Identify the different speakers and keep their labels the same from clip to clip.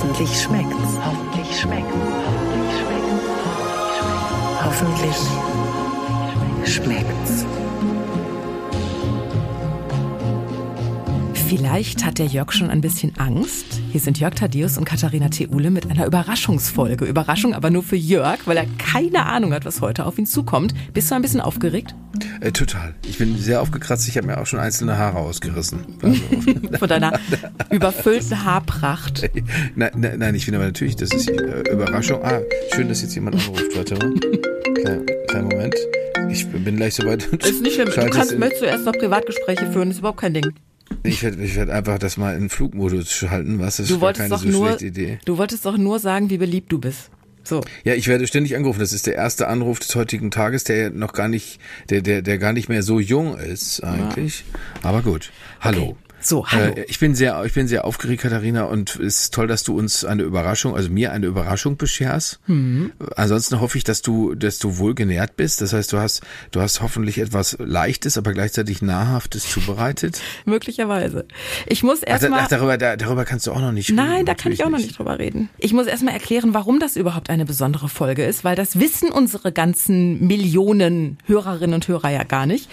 Speaker 1: Hoffentlich schmeckt's. Hoffentlich schmeckt's. Hoffentlich schmeckt's. Hoffentlich schmeckt's.
Speaker 2: Vielleicht hat der Jörg schon ein bisschen Angst. Hier sind Jörg Thaddeus und Katharina Theule mit einer Überraschungsfolge. Überraschung aber nur für Jörg, weil er keine Ahnung hat, was heute auf ihn zukommt. Bist du ein bisschen aufgeregt?
Speaker 3: Äh, total. Ich bin sehr aufgekratzt. Ich habe mir auch schon einzelne Haare ausgerissen. Also.
Speaker 2: Von deiner überfüllten Haarpracht.
Speaker 3: Nein, nein, nein, ich finde aber natürlich, das ist äh, Überraschung. Ah, schön, dass jetzt jemand anruft. Warte mal. Kleinen, kleinen Moment. Ich bin gleich soweit.
Speaker 2: Ist nicht schlimm. Du kannst, möchtest du erst noch Privatgespräche führen, ist überhaupt kein Ding.
Speaker 3: Ich werde ich werd einfach das mal in Flugmodus schalten, was ist
Speaker 2: Du wolltest
Speaker 3: keine
Speaker 2: doch
Speaker 3: so
Speaker 2: nur,
Speaker 3: schlechte Idee.
Speaker 2: du wolltest doch nur sagen, wie beliebt du bist. So.
Speaker 3: Ja, ich werde ständig angerufen. Das ist der erste Anruf des heutigen Tages, der noch gar nicht, der, der, der gar nicht mehr so jung ist eigentlich. Aber gut. Hallo.
Speaker 2: Okay. So, hallo.
Speaker 3: Äh, ich bin sehr, ich bin sehr aufgeregt, Katharina, und es ist toll, dass du uns eine Überraschung, also mir eine Überraschung bescherst.
Speaker 2: Mhm.
Speaker 3: Ansonsten hoffe ich, dass du, dass du wohl genährt bist. Das heißt, du hast, du hast hoffentlich etwas Leichtes, aber gleichzeitig Nahrhaftes zubereitet.
Speaker 2: Möglicherweise. Ich muss erstmal.
Speaker 3: ach, darüber, da, darüber kannst du auch noch nicht reden.
Speaker 2: Nein, da kann ich auch noch nicht drüber reden. Ich muss erstmal erklären, warum das überhaupt eine besondere Folge ist, weil das wissen unsere ganzen Millionen Hörerinnen und Hörer ja gar nicht.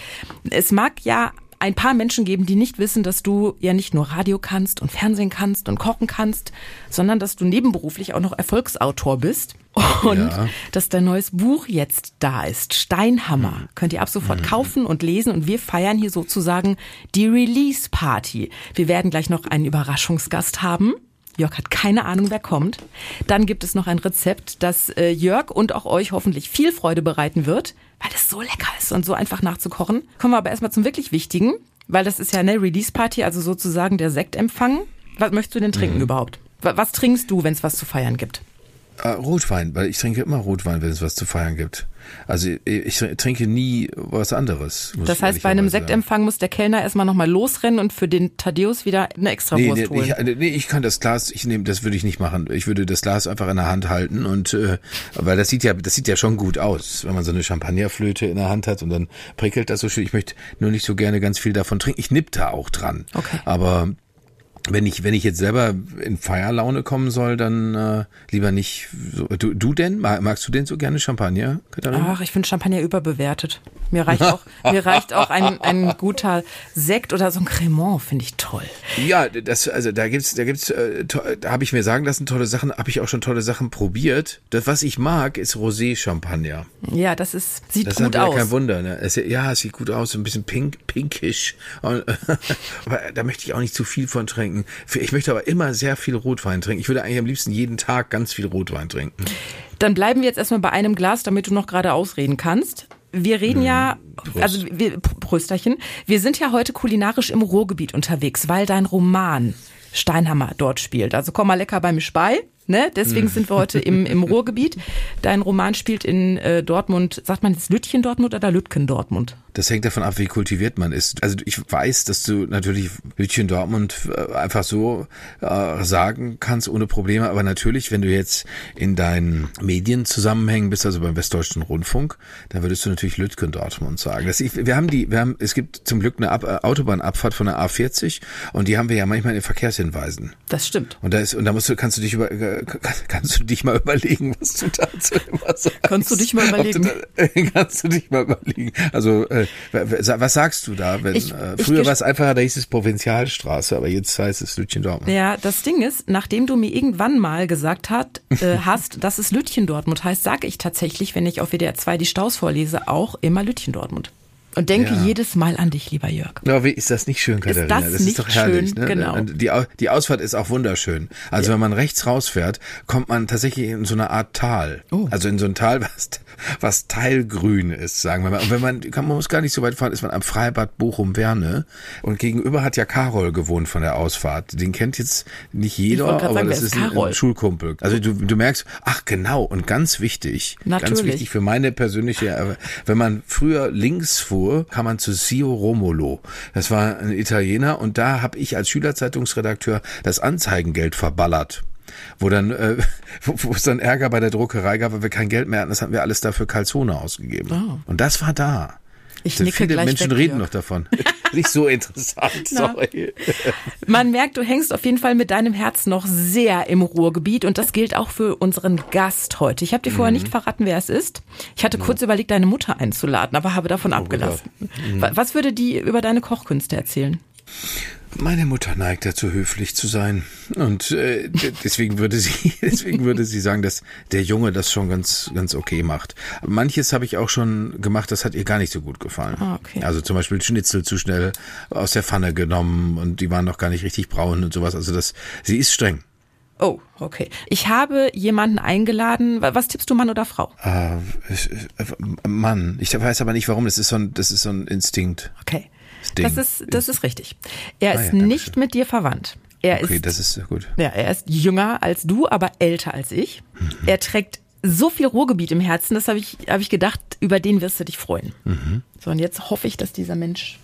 Speaker 2: Es mag ja ein paar Menschen geben, die nicht wissen, dass du ja nicht nur Radio kannst und Fernsehen kannst und kochen kannst, sondern dass du nebenberuflich auch noch Erfolgsautor bist. Und
Speaker 3: Ja.
Speaker 2: dass dein neues Buch jetzt da ist, Steinhammer. Könnt ihr ab sofort kaufen und lesen und wir feiern hier sozusagen die Release Party. Wir werden gleich noch einen Überraschungsgast haben. Jörg hat keine Ahnung, wer kommt. Dann gibt es noch ein Rezept, das äh, Jörg und auch euch hoffentlich viel Freude bereiten wird, weil es so lecker ist und so einfach nachzukochen. Kommen wir aber erstmal zum wirklich Wichtigen, weil das ist ja eine Release Party, also sozusagen der Sektempfang. Was möchtest du denn trinken überhaupt? Wa- Was trinkst du, wenn es was zu feiern gibt?
Speaker 3: Äh, Rotwein, weil ich trinke immer Rotwein, wenn es was zu feiern gibt. Also ich, ich trinke nie was anderes.
Speaker 2: Das heißt, bei einem
Speaker 3: sagen.
Speaker 2: Sektempfang muss der Kellner erstmal nochmal losrennen und für den Thaddeus wieder eine extra
Speaker 3: Nee,
Speaker 2: Wurst
Speaker 3: nee,
Speaker 2: holen.
Speaker 3: ich, nee, ich kann das Glas, ich nehme, das würde ich nicht machen. Ich würde das Glas einfach in der Hand halten und äh, weil das sieht ja, das sieht ja schon gut aus, wenn man so eine Champagnerflöte in der Hand hat und dann prickelt das so schön. Ich möchte nur nicht so gerne ganz viel davon trinken. Ich nipp da auch dran.
Speaker 2: Okay.
Speaker 3: Aber wenn ich, wenn ich jetzt selber in Feierlaune kommen soll, dann äh, lieber nicht. So, du, du denn? Mag- Magst du denn so gerne Champagner, Katharina?
Speaker 2: Ach, ich finde Champagner überbewertet. Mir reicht auch, mir reicht auch ein, ein guter Sekt oder so ein Cremant, finde ich toll.
Speaker 3: Ja, das also da gibt's da gibt's äh, da habe ich mir sagen lassen tolle Sachen, habe ich auch schon tolle Sachen probiert. Das was ich mag ist Rosé Champagner.
Speaker 2: Ja, das ist, sieht
Speaker 3: Das
Speaker 2: gut
Speaker 3: ist
Speaker 2: aus.
Speaker 3: kein Wunder, ne? Es, ja, es sieht gut aus, so ein bisschen pink pinkish. Und, aber da möchte ich auch nicht zu viel von trinken. Ich möchte aber immer sehr viel Rotwein trinken. Ich würde eigentlich am liebsten jeden Tag ganz viel Rotwein trinken.
Speaker 2: Dann bleiben wir jetzt erstmal bei einem Glas, damit du noch gerade ausreden kannst. Wir reden ja,
Speaker 3: Prost.
Speaker 2: also wir, Prösterchen, wir sind ja heute kulinarisch im Ruhrgebiet unterwegs, weil dein Roman Steinhammer dort spielt. Also komm mal lecker bei mir bei. Ne? Deswegen sind wir heute im, im Ruhrgebiet. Dein Roman spielt in äh, Dortmund, sagt man jetzt Lütchen Dortmund oder Lütken Dortmund?
Speaker 3: Das hängt davon ab, wie kultiviert man ist. Also ich weiß, dass du natürlich Lütchen Dortmund äh, einfach so äh, sagen kannst ohne Probleme, aber natürlich, wenn du jetzt in deinen Medienzusammenhängen bist, also beim Westdeutschen Rundfunk, dann würdest du natürlich Lütgen Dortmund sagen. Das, ich, wir haben die, wir haben, es gibt zum Glück eine Ab, äh, Autobahnabfahrt von der A40 und die haben wir ja manchmal in den Verkehrshinweisen.
Speaker 2: Das stimmt.
Speaker 3: Und da ist, und da musst du, kannst du dich über, äh, kannst du dich mal überlegen, was du dazu immer sagst.
Speaker 2: Kannst du dich mal überlegen?
Speaker 3: Du, kannst du dich mal überlegen. Also, äh, was sagst du da? Wenn,
Speaker 2: Ich-
Speaker 3: äh, früher war es einfacher, da hieß es Provinzialstraße, aber jetzt heißt es Lütchen Dortmund.
Speaker 2: Ja, das Ding ist, nachdem du mir irgendwann mal gesagt hat, äh, hast, dass es Lütchen Dortmund heißt, sage ich tatsächlich, wenn ich auf WDR 2 die Staus vorlese, auch immer Lütchen Dortmund. Und denke
Speaker 3: Ja.
Speaker 2: jedes Mal an dich, lieber Jörg.
Speaker 3: Ja, wie ist das nicht schön, Katharina?
Speaker 2: das
Speaker 3: ist
Speaker 2: nicht
Speaker 3: doch herrlich.
Speaker 2: schön?
Speaker 3: Ne?
Speaker 2: Genau.
Speaker 3: Und Die, die Ausfahrt ist auch wunderschön. Also wenn man rechts rausfährt, kommt man tatsächlich in so eine Art Tal.
Speaker 2: Oh.
Speaker 3: Also in so ein Tal, was, was teilgrün ist, sagen wir mal. Und wenn man, kann, man muss gar nicht so weit fahren, ist man am Freibad Bochum-Werne. Und gegenüber hat ja Karol gewohnt von der Ausfahrt. Den kennt jetzt nicht jeder, aber
Speaker 2: sagen,
Speaker 3: das ist
Speaker 2: ist
Speaker 3: ein, ein Schulkumpel. Also du, du merkst, ach genau, und ganz wichtig, ganz
Speaker 2: Natürlich.
Speaker 3: wichtig für meine persönliche, äh, wenn man früher links fuhr, kam man zu Sio Romolo. Das war ein Italiener und da habe ich als Schülerzeitungsredakteur das Anzeigengeld verballert. Wo dann, äh, wo, wo es dann Ärger bei der Druckerei gab, weil wir kein Geld mehr hatten, das hatten wir alles dafür Calzone ausgegeben.
Speaker 2: Oh.
Speaker 3: Und das war da.
Speaker 2: Ich
Speaker 3: Also
Speaker 2: nicke
Speaker 3: Viele Menschen
Speaker 2: weg,
Speaker 3: reden
Speaker 2: Jörg.
Speaker 3: noch davon. Nicht so interessant, sorry.
Speaker 2: Man merkt, du hängst auf jeden Fall mit deinem Herz noch sehr im Ruhrgebiet und das gilt auch für unseren Gast heute. Ich habe dir vorher nicht verraten, wer es ist. Ich hatte kurz überlegt, deine Mutter einzuladen, aber habe davon abgelassen. Wa- Was würde die über deine Kochkünste erzählen?
Speaker 3: Meine Mutter neigt dazu, höflich zu sein. Und äh, deswegen würde sie, deswegen würde sie sagen, dass der Junge das schon ganz, ganz okay macht. Manches habe ich auch schon gemacht, das hat ihr gar nicht so gut gefallen.
Speaker 2: Ah, okay.
Speaker 3: Also zum Beispiel Schnitzel zu schnell aus der Pfanne genommen und die waren noch gar nicht richtig braun und sowas. Also das, sie ist streng.
Speaker 2: Oh, okay. Ich habe jemanden eingeladen. Wa- Was tippst du, Mann oder Frau?
Speaker 3: Ich- äh, Mann, ich weiß aber nicht warum. Das ist so ein, das ist so ein Instinkt.
Speaker 2: Okay.
Speaker 3: Ding.
Speaker 2: Das ist, das ist richtig. Er
Speaker 3: Ah
Speaker 2: ist
Speaker 3: ja,
Speaker 2: nicht mit dir verwandt. Er
Speaker 3: Okay,
Speaker 2: ist
Speaker 3: das ist gut.
Speaker 2: Ja, er ist jünger als du, aber älter als ich.
Speaker 3: Mhm.
Speaker 2: Er trägt so viel Ruhrgebiet im Herzen, das habe ich, habe ich gedacht, über den wirst du dich freuen.
Speaker 3: Mhm.
Speaker 2: So, und jetzt hoffe ich, dass dieser Mensch.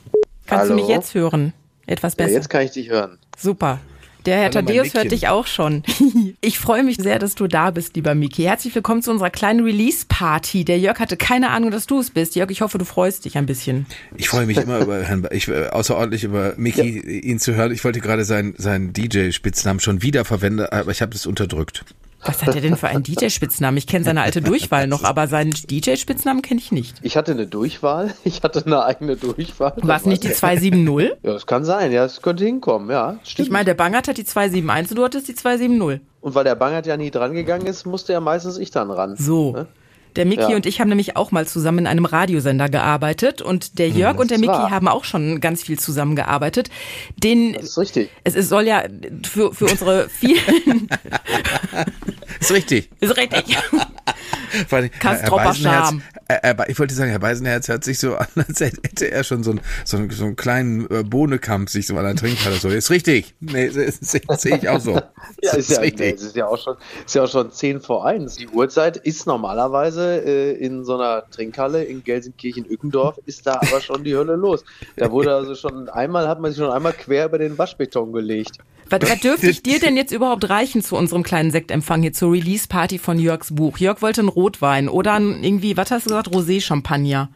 Speaker 2: Kannst du
Speaker 4: Hallo?
Speaker 2: mich jetzt hören? Etwas
Speaker 4: Ja,
Speaker 2: besser.
Speaker 4: jetzt kann ich dich hören.
Speaker 2: Super. Der Herr
Speaker 3: Hallo,
Speaker 2: Thaddeus hört dich auch schon. Ich freue mich sehr, dass du da bist, lieber Miki. Herzlich willkommen zu unserer kleinen Release-Party. Der Jörg hatte keine Ahnung, dass du es bist. Jörg, ich hoffe, du freust dich ein bisschen.
Speaker 3: Ich freue mich immer über Herrn, Ba- ich, äh, außerordentlich über Mickey, ihn zu hören. Ich wollte gerade seinen, seinen DJ-Spitznamen schon wieder verwenden, aber ich habe das unterdrückt.
Speaker 2: Was hat er denn für einen DJ-Spitznamen? Ich kenne seine alte Durchwahl noch, aber seinen DJ-Spitznamen kenne ich nicht.
Speaker 4: Ich hatte eine Durchwahl. Ich hatte eine eigene Durchwahl.
Speaker 2: War es nicht die 270?
Speaker 4: Ja, das kann sein. Ja, es könnte hinkommen. Ja, stimmt.
Speaker 2: Ich meine, der Bangert hat die 271 und du hattest die 270.
Speaker 4: Und weil der Bangert ja nie dran gegangen ist, musste ja meistens ich dann ran.
Speaker 2: So.
Speaker 4: Ne?
Speaker 2: Der Miki
Speaker 4: Ja.
Speaker 2: und ich haben nämlich auch mal zusammen in einem Radiosender gearbeitet und der Jörg und der
Speaker 4: ist
Speaker 2: Miki
Speaker 4: wahr.
Speaker 2: haben auch schon ganz viel zusammengearbeitet. Den
Speaker 4: Das ist richtig.
Speaker 2: es, es soll ja für, für unsere vielen
Speaker 3: Ist richtig.
Speaker 2: ist richtig.
Speaker 3: Vor allem,
Speaker 2: Kastropper
Speaker 3: Beisenherz-
Speaker 2: Charme.
Speaker 3: äh, äh, ich wollte sagen, Herr Beisenherz hört sich so an, als hätte er schon so, ein, so, einen, so einen kleinen äh, Bohnenkampf sich so an der Trinkhalle. So, ist richtig. Nee, das, das, das sehe ich auch so.
Speaker 4: Ja,
Speaker 3: Das
Speaker 4: ist ja,
Speaker 3: richtig.
Speaker 4: es ist ja auch schon, ist ja auch schon 10 vor 1. Die Uhrzeit ist normalerweise äh, in so einer Trinkhalle in Gelsenkirchen-Ückendorf, ist da aber schon die Hölle los. Da wurde also schon einmal, hat man sich schon einmal quer über den Waschbeton gelegt.
Speaker 2: Was, was dürfte ich dir denn jetzt überhaupt reichen zu unserem kleinen Sektempfang hier zur Release-Party von Jörgs Buch? Jörg wollte einen Rotwein oder ein irgendwie, was hast du gesagt, Rosé-Champagner.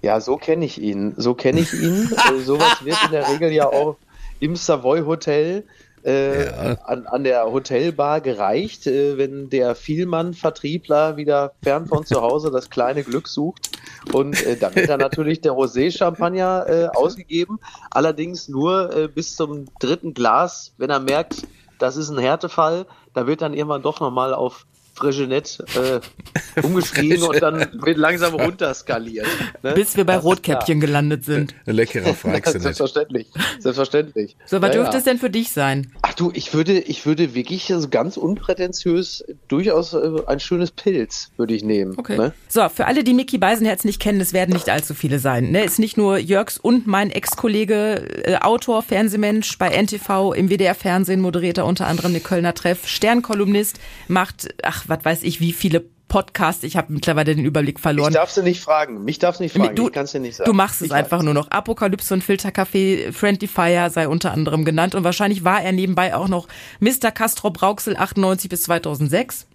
Speaker 4: Ja, so kenne ich ihn. So kenne ich ihn. äh, sowas wird in der Regel ja auch im Savoy Hotel äh, an, an der Hotelbar gereicht, äh, wenn der Vielmann-Vertriebler wieder fern von zu Hause das kleine Glück sucht. Und äh, dann wird dann natürlich der Rosé-Champagner äh, ausgegeben. Allerdings nur äh, bis zum dritten Glas, wenn er merkt, das ist ein Härtefall. Da wird dann irgendwann doch nochmal auf Fregenet äh, umgeschrieben und dann wird langsam runterskaliert. Ne?
Speaker 2: Bis wir bei
Speaker 4: Das
Speaker 2: Rotkäppchen gelandet sind.
Speaker 3: Ein leckerer
Speaker 4: klar.
Speaker 3: Freixinet.
Speaker 4: Selbstverständlich. Selbstverständlich.
Speaker 2: So, was
Speaker 4: Ja,
Speaker 2: dürfte
Speaker 4: ja.
Speaker 2: es denn für dich sein?
Speaker 4: Ach du, ich würde, ich würde wirklich also ganz unprätentiös durchaus äh, ein schönes Pilz würde ich nehmen.
Speaker 2: Okay.
Speaker 4: Ne?
Speaker 2: So, für alle, die Mickey Beisenherz nicht kennen, es werden nicht allzu viele sein. Ne? Ist nicht nur Jörgs und mein Ex-Kollege, äh, Autor, Fernsehmensch bei NTV, im WDR-Fernsehen moderiert er unter anderem den Kölner Treff, Sternkolumnist, macht, ach, was weiß ich, wie viele Podcasts. Ich habe mittlerweile den Überblick
Speaker 4: Ich
Speaker 2: verloren.
Speaker 4: darf sie nicht fragen. Mich darfst nicht fragen.
Speaker 2: Du,
Speaker 4: ich kann es dir nicht sagen.
Speaker 2: du machst es
Speaker 4: Ich
Speaker 2: einfach
Speaker 4: weiß.
Speaker 2: nur noch. Apokalypse und Filterkaffee, Friendly Fire sei unter anderem genannt. Und wahrscheinlich war er nebenbei auch noch Mr. Castro Brauxel 98 bis 2006.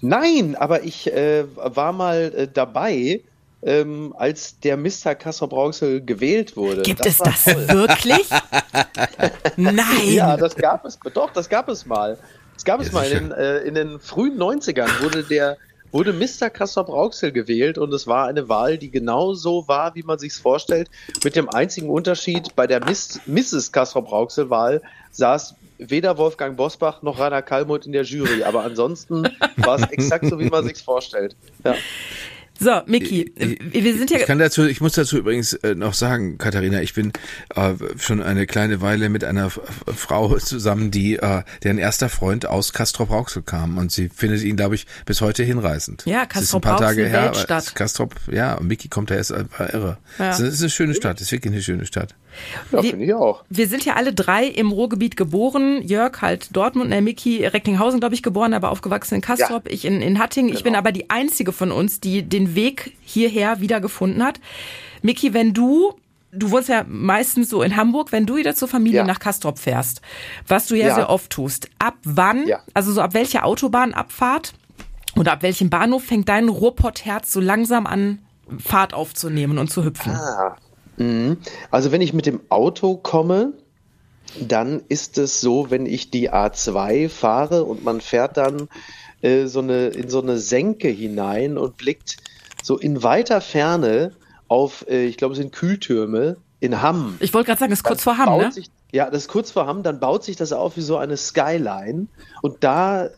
Speaker 4: Nein, aber ich äh, war mal äh, dabei, ähm, als der Mr. Kassel Brauxel gewählt wurde.
Speaker 2: Gibt es
Speaker 4: war
Speaker 2: das
Speaker 4: toll.
Speaker 2: wirklich? Nein.
Speaker 4: Ja, das gab es. Doch, das gab es mal. Das gab es mal. In den, äh, in den frühen 90ern wurde der wurde Mr. Kassel Brauxel gewählt und es war eine Wahl, die genau so war, wie man sich's vorstellt, mit dem einzigen Unterschied, bei der Miss, Mrs. Kassel Brauxel Wahl saß weder Wolfgang Bosbach noch Rainer Kallmund in der Jury, aber ansonsten war es exakt so, wie man sich's vorstellt. Ja.
Speaker 2: So, Miki, wir sind ja.
Speaker 3: Ich kann dazu, ich muss dazu übrigens äh, noch sagen, Katharina, ich bin äh, schon eine kleine Weile mit einer F Frau zusammen, die äh, deren erster Freund aus Castrop Rauxel kam und sie findet ihn, glaube ich, bis heute hinreißend.
Speaker 2: Ja,
Speaker 3: ein paar her, aber
Speaker 2: Weltstadt.
Speaker 3: Castrop, ja, und Miki kommt da erst war irre.
Speaker 2: Ja.
Speaker 3: Es ist eine schöne Stadt, es ist wirklich eine schöne Stadt.
Speaker 4: Ja, finde ich auch.
Speaker 2: Wir sind ja alle drei im Ruhrgebiet geboren. Jörg halt Dortmund, der Miki Recklinghausen, glaube ich, geboren, aber aufgewachsen in Kastrop. Ich in, in Hattingen. Ich bin aber die einzige von uns, die den Weg hierher wiedergefunden hat. Miki, wenn du Du wohnst ja meistens so in Hamburg, wenn du wieder zur Familie
Speaker 4: Ja.
Speaker 2: nach Kastrop fährst, was du ja,
Speaker 4: Ja.
Speaker 2: sehr oft tust. Ab wann,
Speaker 4: Ja.
Speaker 2: also so ab welcher Autobahnabfahrt oder ab welchem Bahnhof fängt dein Ruhrpottherz so langsam an Fahrt aufzunehmen und zu hüpfen?
Speaker 4: Ah. Mhm. Also wenn ich mit dem Auto komme, dann ist es so, wenn ich die A2 fahre und man fährt dann äh, so eine, in so eine Senke hinein und blickt so in weiter Ferne auf, äh, ich glaube, es sind Kühltürme in Hamm.
Speaker 2: Ich wollte gerade sagen, es ist kurz vor Hamm, ne?
Speaker 4: Sich, ja, das ist kurz vor Hamm, dann baut sich das auf wie so eine Skyline. Und da äh,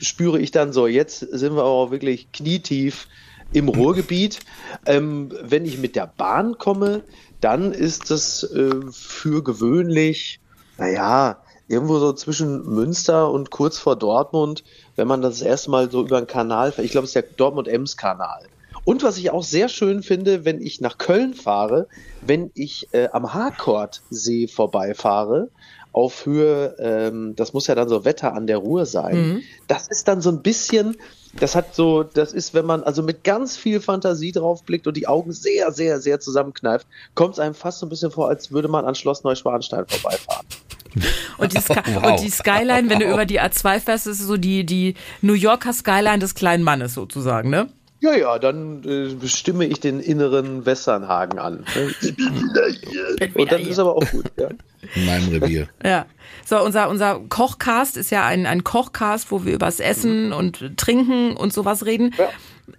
Speaker 4: spüre ich dann so, jetzt sind wir auch wirklich knietief im Ruhrgebiet. Ähm, wenn ich mit der Bahn komme, dann ist das äh, für gewöhnlich, naja, irgendwo so zwischen Münster und kurz vor Dortmund, wenn man das erste Mal so über einen Kanal, ich glaube, es ist der Dortmund-Ems-Kanal. Und was ich auch sehr schön finde, wenn ich nach Köln fahre, wenn ich äh, am Harkordsee vorbeifahre, auf Höhe, ähm, das muss ja dann so Wetter an der Ruhr sein. Mhm. Das ist dann so ein bisschen, das hat so, das ist, wenn man also mit ganz viel Fantasie drauf blickt und die Augen sehr, sehr, sehr zusammenkneift, kommt es einem fast so ein bisschen vor, als würde man an Schloss Neuschwanstein vorbeifahren.
Speaker 2: Und die, wow. und die, Skyline, wenn du über die A2 fährst, ist so die, die New Yorker Skyline des kleinen Mannes sozusagen, ne?
Speaker 4: Ja, ja, dann äh, bestimme ich den inneren Westernhagen an. Und dann ist aber auch gut, ja.
Speaker 3: In meinem Revier.
Speaker 2: Ja. So, unser, unser Kochcast ist ja ein, ein Kochcast, wo wir übers Essen mhm. und Trinken und sowas reden. Ja.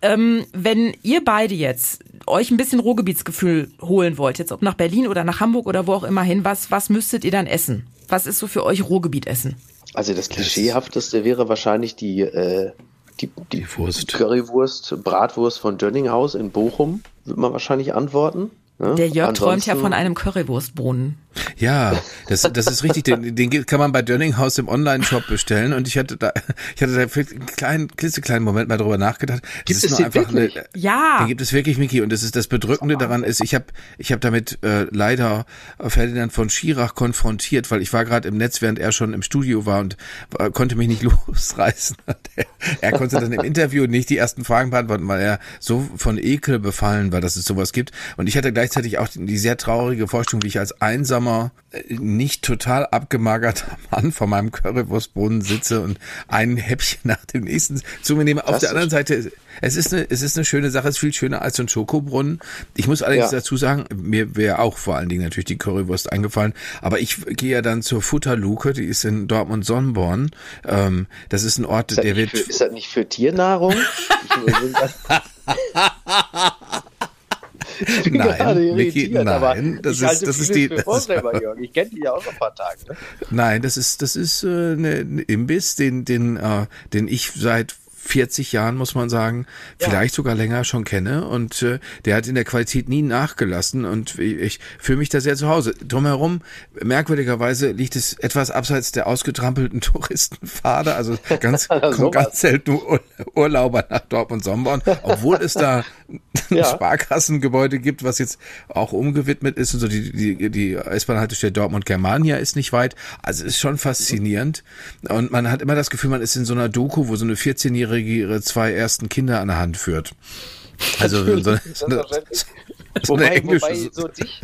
Speaker 2: Ähm, wenn ihr beide jetzt euch ein bisschen Ruhrgebietsgefühl holen wollt, jetzt ob nach Berlin oder nach Hamburg oder wo auch immer hin, was, was müsstet ihr dann essen? Was ist so für euch Ruhrgebietessen?
Speaker 4: Also das Klischeehafteste wäre wahrscheinlich die äh, die, die, die Wurst. Currywurst, Bratwurst von Dönninghaus in Bochum, würde man wahrscheinlich antworten.
Speaker 2: Ja? Der Jörg Ansonsten, träumt ja von einem Currywurstbrunnen.
Speaker 3: Ja, das, das ist richtig. Den, den kann man bei Dönninghaus im Online-Shop bestellen. Und ich hatte da, ich hatte da für einen kleinen, klitzekleinen Moment mal drüber nachgedacht.
Speaker 4: Gibt es den wirklich? Eine,
Speaker 2: ja.
Speaker 3: Den gibt es wirklich, Miki. Und das ist das Bedrückende daran ist, ich habe, ich habe damit äh, leider Ferdinand von Schirach konfrontiert, weil ich war gerade im Netz, während er schon im Studio war und äh, konnte mich nicht losreißen. er, er konnte dann im Interview nicht die ersten Fragen beantworten, weil er so von Ekel befallen war, dass es sowas gibt. Und ich hatte gleichzeitig auch die, sehr traurige Vorstellung, wie ich als einsam einsamer, äh, nicht total abgemagerter Mann vor meinem Currywurstboden sitze und ein Häppchen nach dem nächsten zu mir nehme. Auf das der anderen Seite, es ist eine, es ist eine schöne Sache, es ist viel schöner als so ein Schokobrunnen. Ich muss allerdings ja. dazu sagen, mir wäre auch vor allen Dingen natürlich die Currywurst eingefallen, aber ich gehe ja dann zur Futterluke, die ist in Dortmund Sonnenborn. Ähm, das ist ein Ort, ist der wird.
Speaker 4: Für, ist das nicht für Tiernahrung?
Speaker 3: nein, Micky, nein, das ist, das ist die. Das
Speaker 4: ich kenne die ja auch noch ein paar Tage. Ne?
Speaker 3: Nein, das ist, das ist äh, ne, ein Imbiss, den, den, äh, den ich seit 40 Jahren, muss man sagen, ja. vielleicht sogar länger schon kenne. Und äh, der hat in der Qualität nie nachgelassen und ich, ich fühle mich da sehr zu Hause. Drumherum, merkwürdigerweise, liegt es etwas abseits der ausgetrampelten Touristenpfade. Also ganz, kommen ganz selten Ur Urlauber nach Dortmund Somborn, obwohl es da ja. Sparkassengebäude gibt, was jetzt auch umgewidmet ist. Und so die, die, die S-Bahn-Haltestelle Dortmund-Germania ist nicht weit. Also ist schon faszinierend. Und man hat immer das Gefühl, man ist in so einer Doku, wo so eine 14-jährige Dreijährige ihre zwei ersten Kinder an der Hand führt. Also so, so, so, eine,
Speaker 4: so eine englische. Wobei so dich,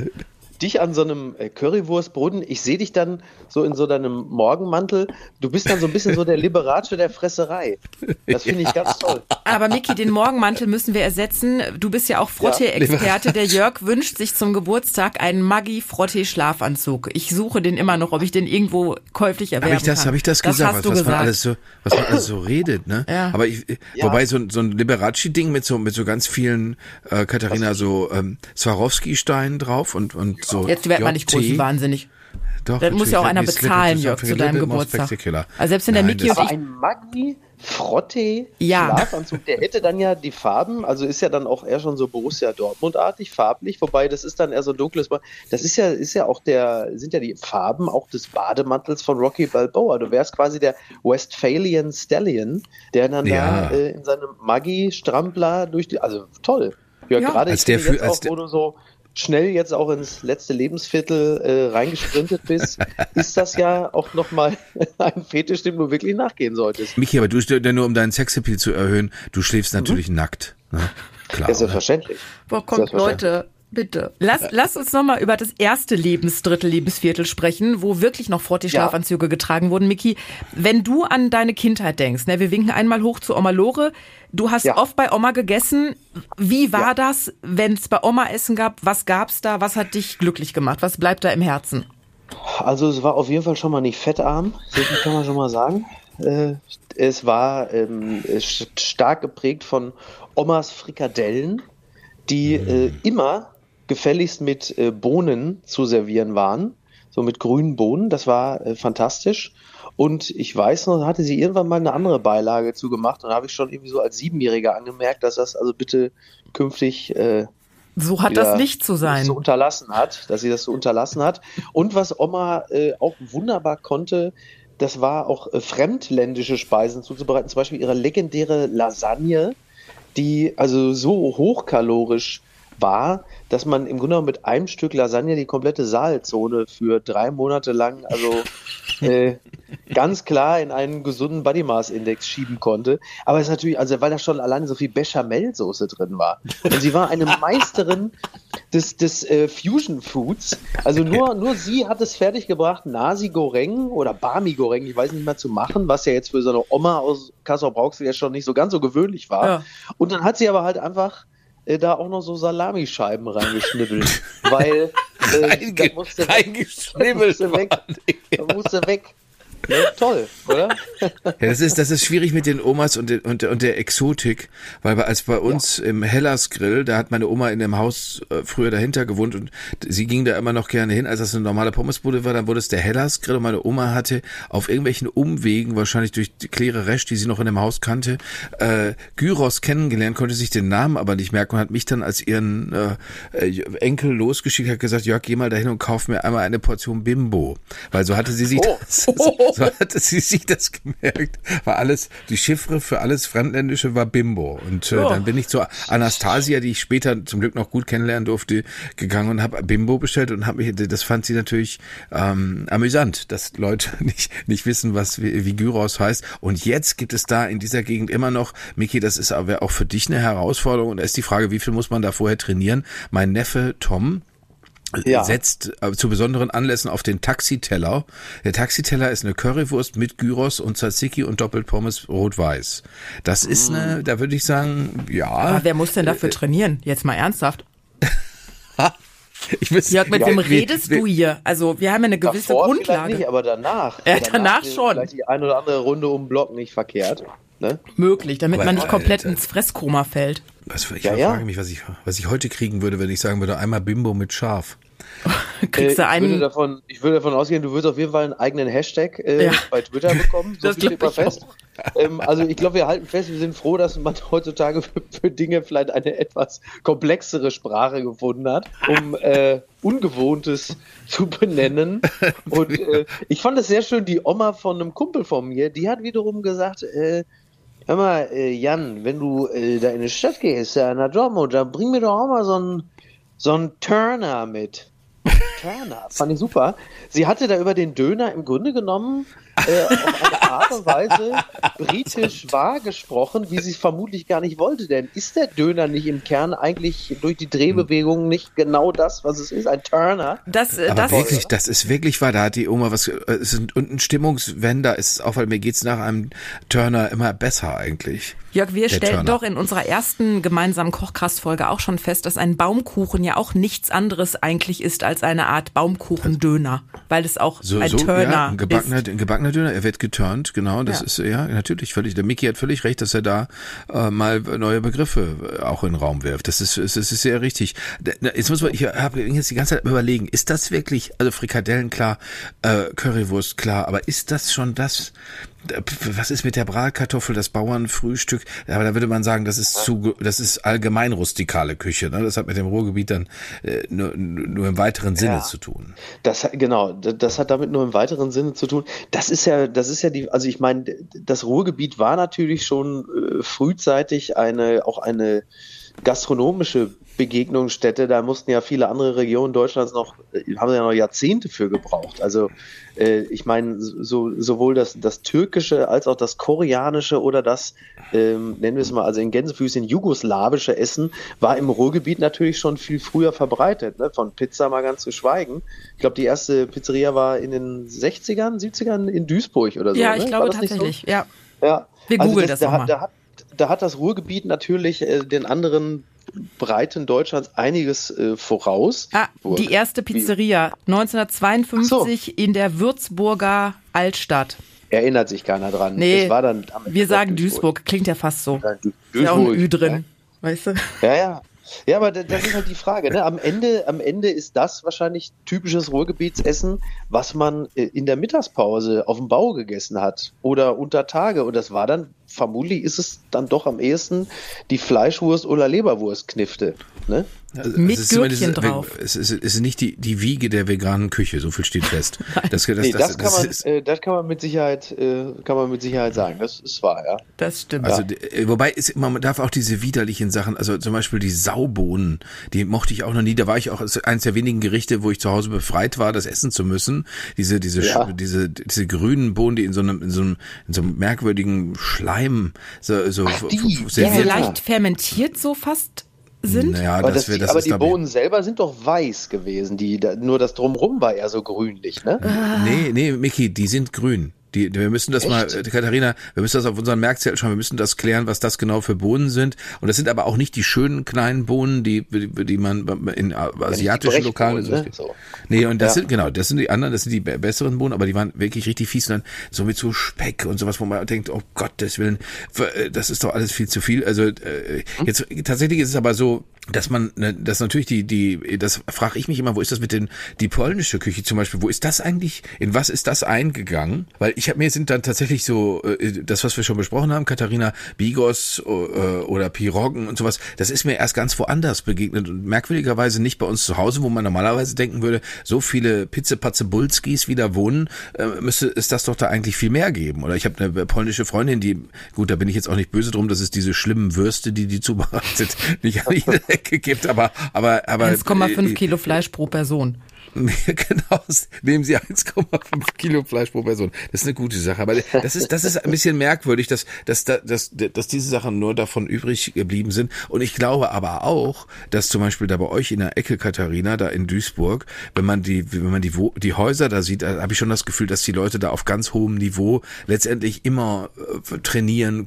Speaker 4: dich an so einem äh, Currywurstbrunnen, ich sehe dich dann so in so deinem Morgenmantel, du bist dann so ein bisschen so der Liberace der Fresserei. Das finde ich ganz toll.
Speaker 2: Aber Miki, den Morgenmantel müssen wir ersetzen. Du bist ja auch Frottee-Experte. Der Jörg wünscht sich zum Geburtstag einen Maggi-Frottee-Schlafanzug. Ich suche den immer noch, ob ich den irgendwo käuflich erwerben
Speaker 3: Habe ich das,
Speaker 2: kann.
Speaker 3: Habe ich das, das gesagt, was, was gesagt. man alles so, was man alles so redet, ne?
Speaker 2: Ja.
Speaker 3: Aber ich, ja. wobei so, so ein Liberace-Ding mit so, mit so ganz vielen, äh, Katharina, so, ähm, Swarovski-Steinen drauf und, und so.
Speaker 2: Jetzt wird man nicht groß wahnsinnig. Doch, das muss ja auch einer bezahlen, Jörg, zu deinem Geburtstag. Also selbst wenn der Mickey
Speaker 4: und ich... ein Maggi Frotte ja. Schlafanzug, der hätte dann ja die Farben, also ist ja dann auch eher schon so Borussia Dortmund-artig, farblich, wobei das ist dann eher so dunkles, das ist ja, ist ja auch der, sind ja die Farben auch des Bademantels von Rocky Balboa. Du wärst quasi der Westphalian Stallion, der dann ja. da äh, in seinem Maggi-Strampler durch die, also toll. Ja, ja. gerade als der für, jetzt als auch, wo du so schnell jetzt auch ins letzte Lebensviertel äh, reingesprintet bist, ist das ja auch nochmal ein Fetisch, dem du wirklich nachgehen solltest.
Speaker 3: Michi, aber du ja nur um deinen Sexappeal zu erhöhen, du schläfst natürlich mhm. nackt. Ne?
Speaker 4: Klar. Ja, selbstverständlich.
Speaker 2: Boah, kommt Leute, Bitte. Lass, lass uns nochmal über das erste Lebensdrittel, Lebensviertel sprechen, wo wirklich noch fort die Schlafanzüge ja. getragen wurden. Miki, wenn du an deine Kindheit denkst, ne, wir winken einmal hoch zu Oma Lore. Du hast ja. oft bei Oma gegessen. Wie war ja. das, wenn es bei Oma Essen gab? Was gab's da? Was hat dich glücklich gemacht? Was bleibt da im Herzen?
Speaker 4: Also es war auf jeden Fall schon mal nicht fettarm, so kann man schon mal sagen. Äh, es war ähm, stark geprägt von Omas Frikadellen, die äh, immer gefälligst mit äh, Bohnen zu servieren waren, so mit grünen Bohnen. Das war äh, fantastisch. Und ich weiß noch, hatte sie irgendwann mal eine andere Beilage zugemacht und habe ich schon irgendwie so als Siebenjähriger angemerkt, dass das also bitte künftig äh,
Speaker 2: so hat das nicht zu sein.
Speaker 4: So unterlassen hat, dass sie das so unterlassen hat. Und was Oma äh, auch wunderbar konnte, das war auch äh, fremdländische Speisen zuzubereiten, zum Beispiel ihre legendäre Lasagne, die also so hochkalorisch war, dass man im Grunde genommen mit einem Stück Lasagne die komplette Saalzone für drei Monate lang, also äh, ganz klar in einen gesunden Body Mass Index schieben konnte. Aber es ist natürlich, also weil da schon alleine so viel Bechamelsoße drin war. Und sie war eine Meisterin des, des äh, Fusion Foods. Also nur, nur sie hat es fertiggebracht, Nasi Goreng oder Bami Goreng, ich weiß nicht mehr zu machen, was ja jetzt für so eine Oma aus Kassel Brauxel ja schon nicht so ganz so gewöhnlich war. Ja. Und dann hat sie aber halt einfach äh, da auch noch so Salamischeiben reingeschnibbelt, weil äh, Reinge da musste weg, da musste weg, da musste weg. Ja, toll, oder?
Speaker 3: Ja, das ist, das ist schwierig mit den Omas und, der, und, und der Exotik, weil als bei uns ja. im Hellas Grill, da hat meine Oma in dem Haus äh, früher dahinter gewohnt und sie ging da immer noch gerne hin, als das eine normale Pommesbude war, dann wurde es der Hellas Grill und meine Oma hatte auf irgendwelchen Umwegen, wahrscheinlich durch die Claire Resch, die sie noch in dem Haus kannte, äh, Gyros kennengelernt, konnte sich den Namen aber nicht merken und hat mich dann als ihren äh, äh Enkel losgeschickt, hat gesagt, Jörg, geh mal dahin und kauf mir einmal eine Portion Bimbo, weil so hatte sie sich oh. das, so hatte sie sich das gemerkt. War alles, die Chiffre für alles Fremdländische war Bimbo. Und äh, oh. dann bin ich zu Anastasia, die ich später zum Glück noch gut kennenlernen durfte, gegangen und habe Bimbo bestellt und habe mich, das fand sie natürlich ähm, amüsant, dass Leute nicht, nicht wissen, was wie, wie Gyros heißt. Und jetzt gibt es da in dieser Gegend immer noch, Miki, das ist aber auch für dich eine Herausforderung. Und da ist die Frage, wie viel muss man da vorher trainieren? Mein Neffe Tom, ja. setzt äh, zu besonderen Anlässen auf den Taxiteller. Der Taxiteller ist eine Currywurst mit Gyros und Tzatziki und Doppelpommes rot-weiß. Das ist eine, mm. da würde ich sagen, ja.
Speaker 2: Aber wer muss denn dafür äh, trainieren? Jetzt mal ernsthaft.
Speaker 3: Ich weiß,
Speaker 2: Jörg, mit ja, wem redest wie, du hier? Also wir haben ja eine gewisse
Speaker 4: davor
Speaker 2: Grundlage.
Speaker 4: Nicht, aber danach.
Speaker 2: Ja, danach, danach schon.
Speaker 4: Vielleicht die eine oder andere Runde um den Block nicht verkehrt. Ne?
Speaker 2: Möglich, damit aber man nicht komplett Alter. ins Fresskoma fällt.
Speaker 3: Was, ich ja, frage ja. mich, was ich, was ich heute kriegen würde, wenn ich sagen würde, einmal Bimbo mit Schaf.
Speaker 2: Kriegst du
Speaker 4: äh,
Speaker 2: einen?
Speaker 4: Ich würde, davon, ich würde davon ausgehen, du wirst auf jeden Fall einen eigenen Hashtag äh, ja. bei Twitter bekommen. So das steht mal fest. Ähm, also ich glaube, wir halten fest, wir sind froh, dass man heutzutage für, für, Dinge vielleicht eine etwas komplexere Sprache gefunden hat, um äh, Ungewohntes zu benennen. Und äh, ich fand es sehr schön, die Oma von einem Kumpel von mir, die hat wiederum gesagt, äh, Hör mal, äh, Jan, wenn du äh, da in die Stadt gehst, ja, nach Dortmund, dann bring mir doch auch mal so einen so ein Turner mit. Turner, fand ich super. Sie hatte da über den Döner im Grunde genommen äh, auf eine Art und Weise britisch wahr gesprochen, wie sie es vermutlich gar nicht wollte. Denn ist der Döner nicht im Kern eigentlich durch die Drehbewegung nicht genau das, was es ist, ein Turner?
Speaker 2: Das, äh,
Speaker 3: Aber
Speaker 2: das
Speaker 3: wirklich, das ist wirklich wahr. Da hat die Oma was, äh, es sind, und ein Stimmungswender ist auch, weil mir geht's nach einem Turner immer besser eigentlich.
Speaker 2: Jörg, wir stellten doch in unserer ersten gemeinsamen Kochkastfolge auch schon fest, dass ein Baumkuchen ja auch nichts anderes eigentlich ist als eine Art Baumkuchendöner, weil es auch so, ein so, Turner ja,
Speaker 3: ein gebackener,
Speaker 2: ist.
Speaker 3: Ein gebackener Döner, er wird geturnt, genau, das ja. ist ja natürlich völlig, der Mickey hat völlig recht, dass er da äh, mal neue Begriffe äh, auch in den Raum wirft. Das ist, es ist sehr richtig. Jetzt muss man, ich habe jetzt die ganze Zeit überlegen, ist das wirklich, also Frikadellen klar, äh, Currywurst klar, aber ist das schon das, was ist mit der Bratkartoffel, das Bauernfrühstück? Aber da würde man sagen, das ist zu, das ist allgemein rustikale Küche. Ne? Das hat mit dem Ruhrgebiet dann äh, nur, nur im weiteren Sinne ja, zu tun.
Speaker 4: Das genau, das hat damit nur im weiteren Sinne zu tun. Das ist ja, das ist ja die, also ich meine, das Ruhrgebiet war natürlich schon äh, frühzeitig eine auch eine gastronomische Begegnungsstätte. Da mussten ja viele andere Regionen Deutschlands noch, äh, haben ja noch Jahrzehnte für gebraucht. Also äh, ich meine, so, sowohl das, das türkische als auch das koreanische oder das, ähm, nennen wir es mal, also in Gänsefüßchen jugoslawische Essen war im Ruhrgebiet natürlich schon viel früher verbreitet. Ne? Von Pizza mal ganz zu schweigen. Ich glaube, die erste Pizzeria war in den 60ern, 70ern in Duisburg oder so.
Speaker 2: Ja, ich
Speaker 4: ne?
Speaker 2: glaube tatsächlich, so? ja.
Speaker 4: Ja.
Speaker 2: Wir also googeln das, das da,
Speaker 4: da, hat, da hat das Ruhrgebiet natürlich äh, den anderen Breiten Deutschlands einiges äh, voraus.
Speaker 2: Ah, die erste Pizzeria 1952 so. in der Würzburger Altstadt.
Speaker 4: Erinnert sich keiner dran.
Speaker 2: Nee, war dann wir sagen Duisburg. Duisburg. klingt ja fast so. Ja, Duisburg, ist ja auch ein Ü drin, ja. weißt du?
Speaker 4: Ja, ja. Ja, aber das ist halt die Frage. Ne? Am, Ende, am Ende ist das wahrscheinlich typisches Ruhrgebietsessen, was man äh, in der Mittagspause auf dem Bau gegessen hat oder unter Tage. Und das war dann vermutlich ist es dann doch am ehesten die Fleischwurst oder Leberwurstknifte. Ne?
Speaker 2: Also, Mit es Gürkchen drauf.
Speaker 3: Es ist, es ist nicht die, die Wiege der veganen Küche, so viel steht fest.
Speaker 4: Das, das, nee, das, das, kann, man, äh, das kann man mit Sicherheit, äh, kann man mit Sicherheit sagen. Das ist wahr, ja.
Speaker 2: Das stimmt.
Speaker 3: Also, ja. wobei ist, man darf auch diese widerlichen Sachen, also zum Beispiel die Saubohnen, die mochte ich auch noch nie. Da war ich auch eines der wenigen Gerichte, wo ich zu Hause befreit war, das essen zu müssen. Diese, diese, ja. diese, diese grünen Bohnen, die in so einem, in so einem, in so einem merkwürdigen Schleim Schleim so, so
Speaker 2: Ach, die, ja, so leicht fermentiert so fast sind.
Speaker 4: Naja, aber das, das, das aber die Bohnen selber sind doch weiß gewesen. Die, nur das Drumrum war eher so grünlich, ne?
Speaker 3: Ah. Nee, nee, Mickey, die sind grün. Die, wir müssen das Echt? mal, äh, Katharina, wir müssen das auf unseren Merkzettel schauen, wir müssen das klären, was das genau für Bohnen sind. Und das sind aber auch nicht die schönen kleinen Bohnen, die, die man in asiatischen Lokalen
Speaker 4: ne? so.
Speaker 3: Nee, und das ja. sind, genau, das sind die anderen, das sind die besseren Bohnen, aber die waren wirklich richtig fies und dann so mit so Speck und sowas, wo man denkt, oh Gottes Willen, äh, das ist doch alles viel zu viel. Also äh, hm? jetzt tatsächlich ist es aber so, dass man, ne, dass natürlich die, die, das frage ich mich immer, wo ist das mit den, die polnische Küche zum Beispiel, wo ist das eigentlich, in was ist das eingegangen? Weil ich habe mir sind dann tatsächlich so, äh, das, was wir schon besprochen haben, Katharina Bigos äh, oder Piroggen und sowas, das ist mir erst ganz woanders begegnet und merkwürdigerweise nicht bei uns zu Hause, wo man normalerweise denken würde, so viele Pizzepatze Bulskis wieder wohnen, äh, müsste es das doch da eigentlich viel mehr geben. Oder ich habe eine polnische Freundin, die, gut, da bin ich jetzt auch nicht böse drum, dass es diese schlimmen Würste, die die zubereitet, nicht Ecke gibt, aber aber aber
Speaker 2: 1,5 Kilo Fleisch pro Person.
Speaker 3: genau, nehmen Sie 1,5 Kilo Fleisch pro Person. Das ist eine gute Sache. Aber das ist, das ist ein bisschen merkwürdig, dass, dass, dass, dass diese Sachen nur davon übrig geblieben sind. Und ich glaube aber auch, dass zum Beispiel da bei euch in der Ecke, Katharina, da in Duisburg, wenn man die, wenn man die, die Häuser da sieht, habe ich schon das Gefühl, dass die Leute da auf ganz hohem Niveau letztendlich immer äh, trainieren,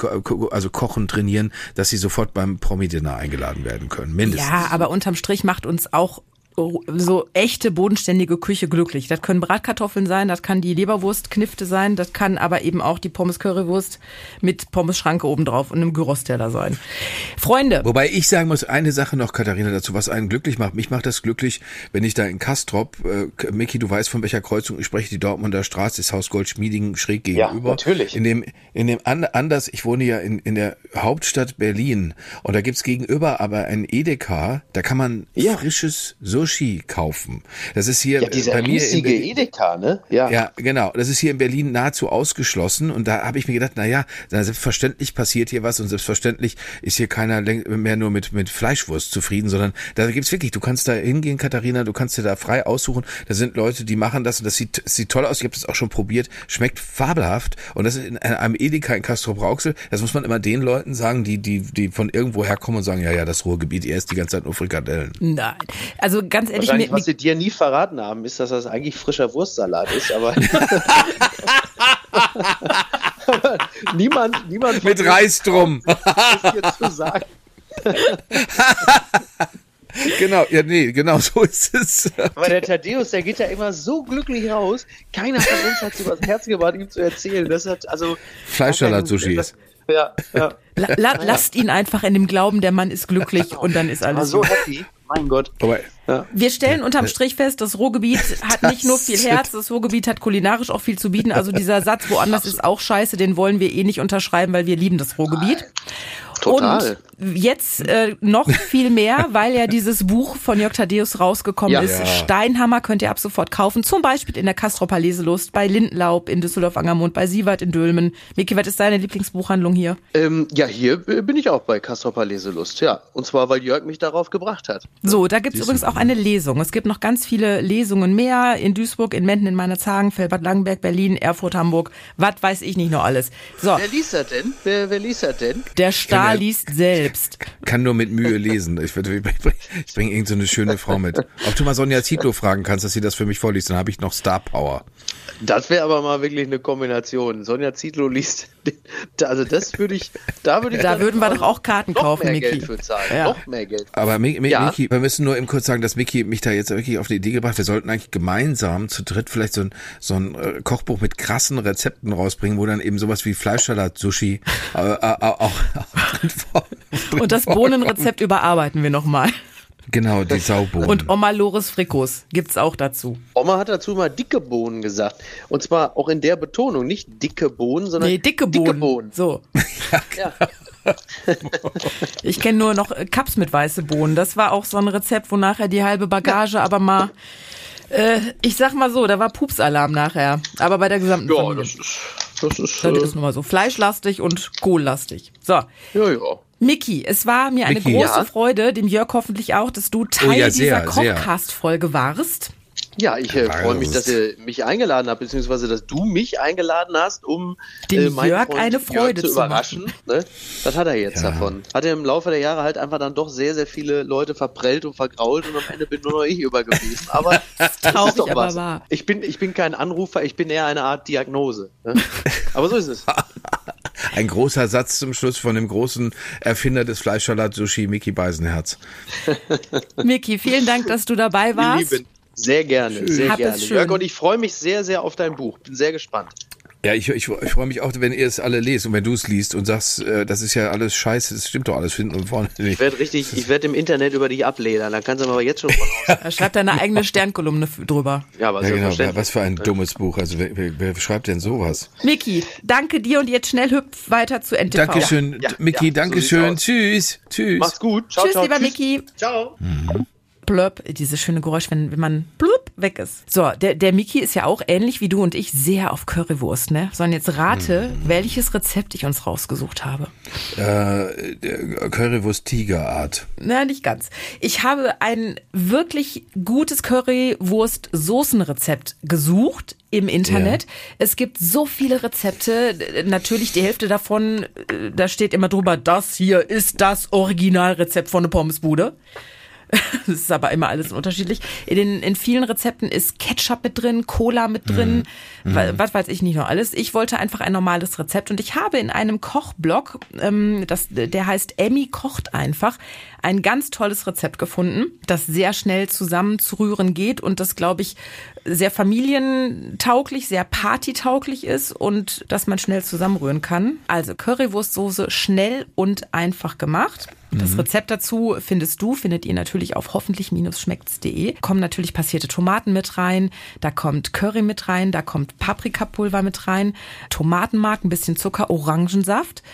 Speaker 3: also kochen, trainieren, dass sie sofort beim Promi-Dinner eingeladen werden können. Mindestens.
Speaker 2: Ja, aber unterm Strich macht uns auch so echte bodenständige Küche glücklich. Das können Bratkartoffeln sein, das kann die Leberwurstknifte sein, das kann aber eben auch die Pommes Currywurst mit Pommes Schranke obendrauf und einem Gyrosteller sein. Freunde.
Speaker 3: Wobei ich sagen muss, eine Sache noch, Katharina, dazu, was einen glücklich macht. Mich macht das glücklich, wenn ich da in Kastrop, äh, Micky, du weißt von welcher Kreuzung ich spreche, die Dortmunder Straße, das Haus Goldschmieding schräg gegenüber.
Speaker 4: Ja, natürlich.
Speaker 3: In dem, in dem anders, ich wohne ja in, in der Hauptstadt Berlin und da gibt's gegenüber aber ein Edeka, da kann man ja. frisches Sushi Sushi kaufen. Das ist hier
Speaker 4: ja, dieser bei mir in Berlin, Edeka, ne?
Speaker 3: Ja. ja, genau. Das ist hier in Berlin nahezu ausgeschlossen und da habe ich mir gedacht, na ja, selbstverständlich passiert hier was und selbstverständlich ist hier keiner mehr nur mit mit Fleischwurst zufrieden, sondern da gibt's wirklich, du kannst da hingehen, Katharina, du kannst dir da frei aussuchen. Da sind Leute, die machen das und das sieht sieht toll aus. Ich habe das auch schon probiert, schmeckt fabelhaft und das ist in einem Edeka in Castro Brauxel. Das muss man immer den Leuten sagen, die die die von irgendwo herkommen und sagen, ja ja, das Ruhrgebiet, ihr isst die ganze Zeit nur Frikadellen.
Speaker 2: Nein, also ganz ehrlich.
Speaker 4: Wahrscheinlich, was sie dir nie verraten haben, ist, dass das eigentlich frischer Wurstsalat ist, aber. niemand, niemand.
Speaker 3: Mit Reis drum.
Speaker 4: zu sagen.
Speaker 3: genau, ja, nee, genau so ist es.
Speaker 4: Aber der Thaddeus, der geht ja immer so glücklich raus. Keiner von uns hat sich was Herz gebracht, ihm zu erzählen. Das hat also.
Speaker 3: Fleischsalat-Sushi ist.
Speaker 4: Ja, ja.
Speaker 2: La, la, lasst ihn einfach in dem Glauben, der Mann ist glücklich und dann ist alles.
Speaker 4: so happy. Mein Gott.
Speaker 3: Aber,
Speaker 2: ja. Wir stellen unterm Strich fest, das Ruhrgebiet hat nicht nur viel Herz, das Ruhrgebiet hat kulinarisch auch viel zu bieten. Also dieser Satz, woanders ist auch scheiße, den wollen wir eh nicht unterschreiben, weil wir lieben das Ruhrgebiet.
Speaker 4: Total.
Speaker 2: Und jetzt äh, noch viel mehr, weil ja dieses Buch von Jörg Thaddeus rausgekommen
Speaker 4: Ja.
Speaker 2: ist.
Speaker 3: Ja.
Speaker 2: Steinhammer könnt ihr ab sofort kaufen. Zum Beispiel in der Castroper Leselust, bei Lindenlaub in Düsseldorf-Angermund, bei Sievert in Dülmen. Miki, was ist deine Lieblingsbuchhandlung hier?
Speaker 4: Ähm, ja, hier äh, bin ich auch bei Kastropper Leselust, ja. Und zwar, weil Jörg mich darauf gebracht hat.
Speaker 2: So, da gibt's übrigens auch eine Lesung. Es gibt noch ganz viele Lesungen mehr in Duisburg, in Menden, in Meinerzhagen, Felbert Langenberg, Berlin, Erfurt, Hamburg. Was weiß ich nicht noch alles. So,
Speaker 4: Wer liest das denn? Wer, wer liest das denn?
Speaker 2: der Star
Speaker 3: Ja.
Speaker 2: liest selbst.
Speaker 3: Kann nur mit Mühe lesen. Ich, ich bringe ich bring irgend so eine schöne Frau mit. Ob du mal Sonja Zietlow fragen kannst, dass sie das für mich vorliest, dann habe ich noch Star Power.
Speaker 4: Das wäre aber mal wirklich eine Kombination. Sonja Zietlow liest, also das würde ich, da würde ich
Speaker 2: Da würden wir doch auch Karten
Speaker 4: noch
Speaker 2: kaufen,
Speaker 4: mehr
Speaker 2: Miki.
Speaker 4: Geld für zahlen.
Speaker 2: Ja.
Speaker 4: Noch mehr Geld.
Speaker 3: Aber Mi Mi
Speaker 4: Ja.
Speaker 3: Miki, wir müssen nur eben kurz sagen, dass Miki mich da jetzt wirklich auf die Idee gebracht. Wir sollten eigentlich gemeinsam zu dritt vielleicht so ein, so ein äh, Kochbuch mit krassen Rezepten rausbringen, wo dann eben sowas wie Fleischsalat, Sushi äh, äh, auch,
Speaker 2: Und das Bohnenrezept überarbeiten wir nochmal.
Speaker 3: Genau, die Saubohnen.
Speaker 2: Und Oma Loris Frikos gibt's auch dazu.
Speaker 4: Oma hat dazu mal dicke Bohnen gesagt. Und zwar auch in der Betonung, nicht dicke Bohnen, sondern
Speaker 2: Nee, dicke Bohnen.
Speaker 4: Dicke Bohnen.
Speaker 2: So.
Speaker 4: Ja.
Speaker 2: Ich kenne nur noch Cups mit weiße Bohnen. Das war auch so ein Rezept, wo nachher die halbe Bagage aber mal, äh, ich sag mal so, da war Pupsalarm nachher. Aber bei der gesamten
Speaker 4: Ja,
Speaker 2: Familie.
Speaker 4: das ist, das ist,
Speaker 2: Das
Speaker 4: äh,
Speaker 2: ist nun mal so. Fleischlastig und kohllastig. So.
Speaker 4: ja, ja.
Speaker 2: Miki, es war mir eine
Speaker 3: Miki.
Speaker 2: große
Speaker 4: Ja?
Speaker 2: Freude, dem Jörg hoffentlich auch, dass du Teil
Speaker 3: Oh ja, sehr,
Speaker 2: dieser
Speaker 3: sehr.
Speaker 2: Kochcast-Folge warst.
Speaker 4: Ja, ich äh, freue mich,
Speaker 3: das
Speaker 4: dass ihr mich eingeladen habt, beziehungsweise dass du mich eingeladen hast, um
Speaker 2: Dem
Speaker 4: äh, meinen
Speaker 2: Jörg
Speaker 4: Freund
Speaker 2: eine
Speaker 4: Jörg
Speaker 2: Freude
Speaker 4: zu
Speaker 2: zu
Speaker 4: überraschen. Ne? Das hat er jetzt
Speaker 3: Ja.
Speaker 4: davon. Hat er im Laufe der Jahre halt einfach dann doch sehr, sehr viele Leute verprellt und vergrault und am Ende bin nur noch ich übergeblieben. Aber das
Speaker 2: traurig,
Speaker 4: ist doch
Speaker 2: aber
Speaker 4: was.
Speaker 2: wahr.
Speaker 4: Ich bin, ich bin kein Anrufer, ich bin eher eine Art Diagnose. Ne? Aber so ist es.
Speaker 3: Ein großer Satz zum Schluss von dem großen Erfinder des Fleischsalat Sushi, Miki Beisenherz.
Speaker 2: Miki, vielen Dank, dass du dabei warst.
Speaker 4: Lieben, sehr gerne, sehr
Speaker 2: Hab es
Speaker 4: gerne.
Speaker 2: schön.
Speaker 4: Jörg, und ich freue mich sehr, sehr auf dein Buch. Bin sehr gespannt.
Speaker 3: Ja, ich, ich, ich freue mich auch, wenn ihr es alle lest und wenn du es liest und sagst, äh, das ist ja alles scheiße, das stimmt doch alles hinten und vorne nicht.
Speaker 4: Ich werde richtig, ich werde im Internet über dich abledern. Da kannst du aber jetzt schon von aus.
Speaker 2: Er schreibt deine eigene Sternkolumne drüber.
Speaker 4: Ja, aber
Speaker 3: Ja, genau. Was für ein dummes Buch. Also wer, wer, wer schreibt denn sowas?
Speaker 2: Miki, danke dir und jetzt schnell hüpf weiter zu NTV.
Speaker 3: Dankeschön,
Speaker 4: Ja, ja,
Speaker 3: Miki,
Speaker 4: ja, so
Speaker 3: Dankeschön.
Speaker 4: sieht's
Speaker 3: Tschüss. Tschüss.
Speaker 4: Mach's gut. Ciao,
Speaker 2: Tschüss,
Speaker 4: ciao,
Speaker 2: lieber Miki.
Speaker 4: Ciao.
Speaker 2: Blöp, dieses schöne Geräusch, wenn, wenn man blub weg ist. So, der, der Miki ist ja auch ähnlich wie du und ich sehr auf Currywurst, ne? Sondern jetzt rate, welches Rezept ich uns rausgesucht habe.
Speaker 3: Äh, Currywurst Tigerart.
Speaker 2: Na, nicht ganz. Ich habe ein wirklich gutes Currywurst-Soßenrezept gesucht im Internet. Es gibt so viele Rezepte. Natürlich die Hälfte davon, äh, da steht immer drüber, das hier ist das Originalrezept von der Pommesbude. Das ist aber immer alles unterschiedlich. In, den, in vielen Rezepten ist Ketchup mit drin, Cola mit drin, wa- was weiß ich nicht noch alles. Ich wollte einfach ein normales Rezept und ich habe in einem Kochblog, ähm, das, der heißt Emmy kocht einfach, ein ganz tolles Rezept gefunden, das sehr schnell zusammenzurühren geht und das, glaube ich, sehr familientauglich, sehr partytauglich ist und dass man schnell zusammenrühren kann. Also Currywurstsoße schnell und einfach gemacht. Das Rezept dazu findest du, findet ihr natürlich auf hoffentlich-schmeckts.de. Kommen natürlich passierte Tomaten mit rein, da kommt Curry mit rein, da kommt Paprikapulver mit rein, Tomatenmark, ein bisschen Zucker, Orangensaft.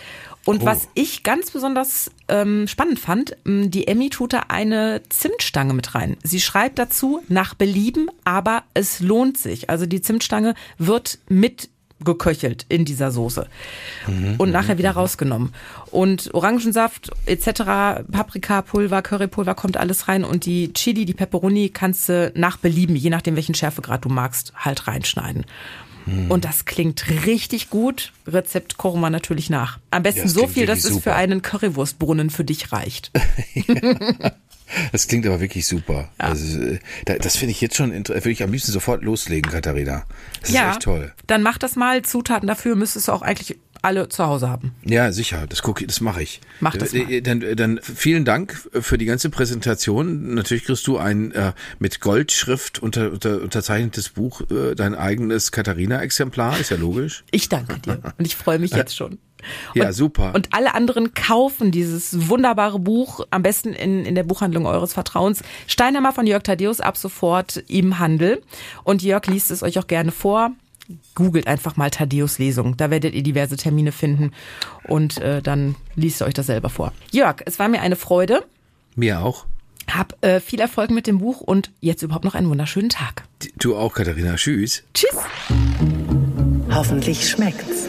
Speaker 2: Und was ich ganz besonders ähm, spannend fand, m, die Emmy tut da eine Zimtstange mit rein. Sie schreibt dazu nach Belieben, aber es lohnt sich. Also die Zimtstange wird mit geköchelt in dieser Soße und nachher wieder rausgenommen. Und Orangensaft etc., Paprikapulver, Currypulver kommt alles rein und die Chili, die Pepperoni kannst du nach Belieben, je nachdem welchen Schärfegrad du magst, halt reinschneiden. Und das klingt richtig gut. Rezept kochen wir natürlich nach. Am besten
Speaker 3: Ja,
Speaker 2: so viel, dass es für einen Currywurstbrunnen für dich reicht.
Speaker 3: Das klingt aber wirklich super. Also, äh, da- das finde ich jetzt schon, inter- würde ich am liebsten sofort loslegen, Katharina. Das ist echt toll.
Speaker 2: Dann mach das mal. Zutaten dafür müsstest du auch eigentlich alle zu Hause haben.
Speaker 3: Ja, sicher, das gucke das mache ich.
Speaker 2: Mach das mal.
Speaker 3: Äh, Dann, dann vielen Dank für die ganze Präsentation. Natürlich kriegst du ein äh, mit Goldschrift unter, unter, unterzeichnetes Buch, äh, dein eigenes Katharina-Exemplar, ist ja logisch.
Speaker 2: Ich danke dir und ich freue mich jetzt schon.
Speaker 3: Ja,
Speaker 2: und,
Speaker 3: super.
Speaker 2: Und alle anderen kaufen dieses wunderbare Buch am besten in, in der Buchhandlung eures Vertrauens. Steinhammer von Jörg Thaddeus ab sofort im Handel. Und Jörg liest es euch auch gerne vor. Googelt einfach mal Thaddeus Lesung. Da werdet ihr diverse Termine finden und äh, dann liest ihr euch das selber vor. Jörg, es war mir eine Freude.
Speaker 3: Mir auch.
Speaker 2: Hab äh, viel Erfolg mit dem Buch und jetzt überhaupt noch einen wunderschönen Tag.
Speaker 3: Du auch, Katharina. Tschüss.
Speaker 2: Tschüss.
Speaker 1: Hoffentlich schmeckt's.